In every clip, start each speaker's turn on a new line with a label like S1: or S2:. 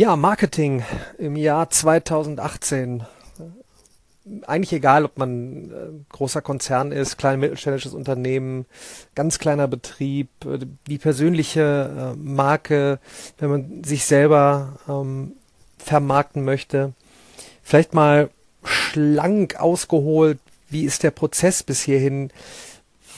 S1: Ja, Marketing im Jahr 2018. Eigentlich egal, ob man äh, großer Konzern ist, klein mittelständisches Unternehmen, ganz kleiner Betrieb, äh, die persönliche äh, Marke, wenn man sich selber ähm, vermarkten möchte. Vielleicht mal schlank ausgeholt, wie ist der Prozess bis hierhin,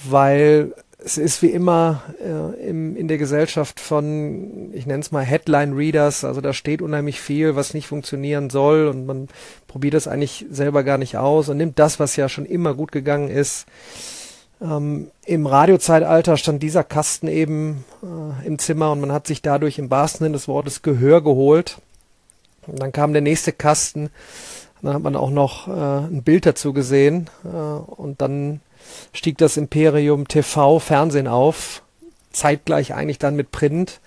S1: weil es ist wie immer äh, im, in der Gesellschaft von, ich nenne es mal Headline-Readers, also da steht unheimlich viel, was nicht funktionieren soll und man probiert das eigentlich selber gar nicht aus und nimmt das, was ja schon immer gut gegangen ist. Ähm, Im Radiozeitalter stand dieser Kasten eben äh, im Zimmer und man hat sich dadurch im wahrsten Sinne des Wortes Gehör geholt. Und dann kam der nächste Kasten, dann hat man auch noch äh, ein Bild dazu gesehen äh, und dann stieg das Imperium TV, Fernsehen auf, zeitgleich eigentlich dann mit Print.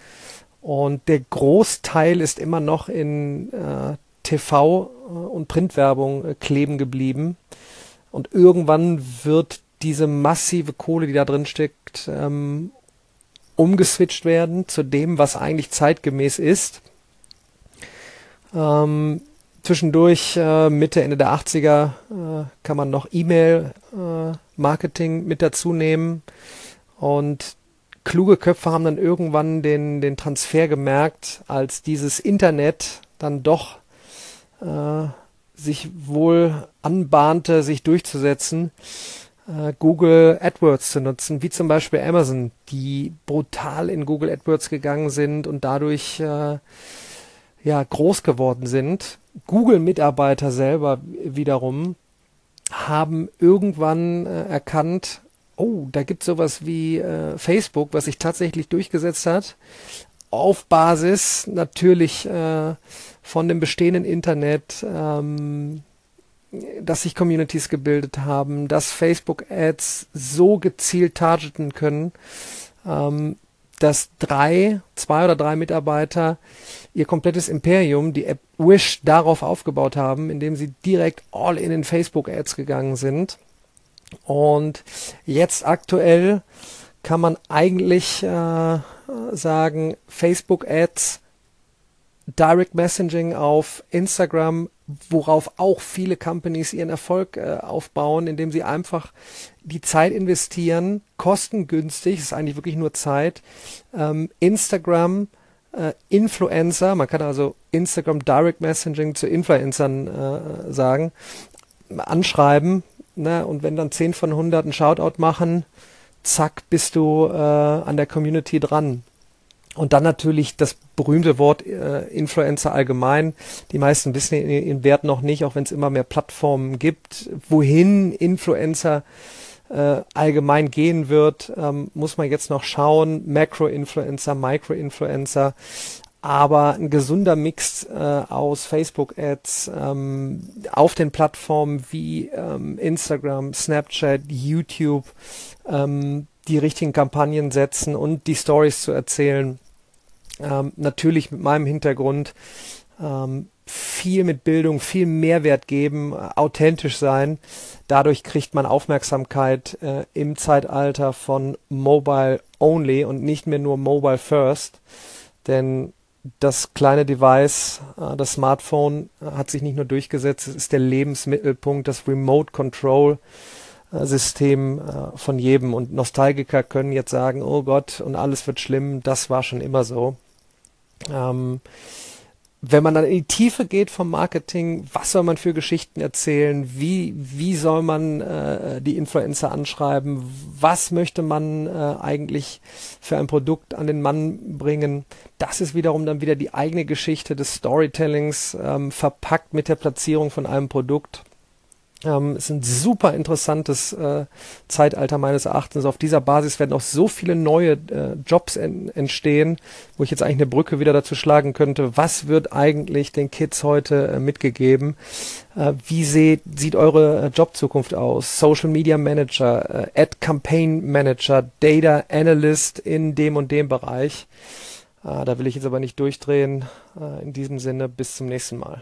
S1: Und der Großteil ist immer noch in äh, TV äh, und Printwerbung äh, kleben geblieben. Und irgendwann wird diese massive Kohle, die da drin steckt, ähm, umgeswitcht werden zu dem, was eigentlich zeitgemäß ist. Ähm, zwischendurch, äh, Mitte, Ende der 80er, äh, kann man noch E-Mail-Marketing äh, mit dazu nehmen. Und kluge Köpfe haben dann irgendwann den, den Transfer gemerkt, als dieses Internet dann doch äh, sich wohl anbahnte, sich durchzusetzen, äh, Google AdWords zu nutzen, wie zum Beispiel Amazon, die brutal in Google AdWords gegangen sind und dadurch äh, ja groß geworden sind. Google-Mitarbeiter selber wiederum haben irgendwann äh, erkannt, oh, da gibt es sowas wie äh, Facebook, was sich tatsächlich durchgesetzt hat, auf Basis natürlich äh, von dem bestehenden Internet, ähm, dass sich Communities gebildet haben, dass Facebook-Ads so gezielt targeten können, ähm, dass drei, zwei oder drei Mitarbeiter ihr komplettes Imperium, die App Wish, darauf aufgebaut haben, indem sie direkt all in den Facebook-Ads gegangen sind. Und jetzt aktuell kann man eigentlich äh, sagen, Facebook-Ads, Direct Messaging auf Instagram, worauf auch viele Companies ihren Erfolg äh, aufbauen, indem sie einfach die Zeit investieren, kostengünstig, ist eigentlich wirklich nur Zeit, ähm, Instagram, äh, Influencer, man kann also Instagram Direct Messaging zu Influencern äh, sagen, anschreiben, ne, und wenn dann 10 von 100 einen Shoutout machen, zack, bist du äh, an der Community dran. Und dann natürlich das berühmte Wort äh, Influencer allgemein. Die meisten wissen den Wert noch nicht, auch wenn es immer mehr Plattformen gibt. Wohin Influencer allgemein gehen wird, ähm, muss man jetzt noch schauen. Macro-Influencer, Micro-Influencer, aber ein gesunder Mix äh, aus Facebook-Ads ähm, auf den Plattformen wie ähm, Instagram, Snapchat, YouTube, ähm, die richtigen Kampagnen setzen und die Stories zu erzählen. Ähm, natürlich mit meinem Hintergrund ähm, viel mit Bildung, viel Mehrwert geben, äh, authentisch sein. Dadurch kriegt man Aufmerksamkeit äh, im Zeitalter von Mobile Only und nicht mehr nur Mobile First. Denn das kleine Device, äh, das Smartphone, äh, hat sich nicht nur durchgesetzt, es ist der Lebensmittelpunkt, das Remote Control äh, System von jedem. Und Nostalgiker können jetzt sagen, oh Gott, und alles wird schlimm, das war schon immer so. Ähm, wenn man dann in die Tiefe geht vom Marketing, was soll man für Geschichten erzählen? Wie, wie soll man äh, die Influencer anschreiben? Was möchte man äh, eigentlich für ein Produkt an den Mann bringen? Das ist wiederum dann wieder die eigene Geschichte des Storytellings, ähm, verpackt mit der Platzierung von einem Produkt. Ähm, ist ein super interessantes äh, Zeitalter meines Erachtens. Auf dieser Basis werden auch so viele neue äh, Jobs en entstehen, wo ich jetzt eigentlich eine Brücke wieder dazu schlagen könnte. Was wird eigentlich den Kids heute äh, mitgegeben? Äh, wie seht, sieht eure äh, Jobzukunft aus? Social Media Manager, äh, Ad Campaign Manager, Data Analyst in dem und dem Bereich. da will ich jetzt aber nicht durchdrehen. in diesem Sinne, bis zum nächsten Mal.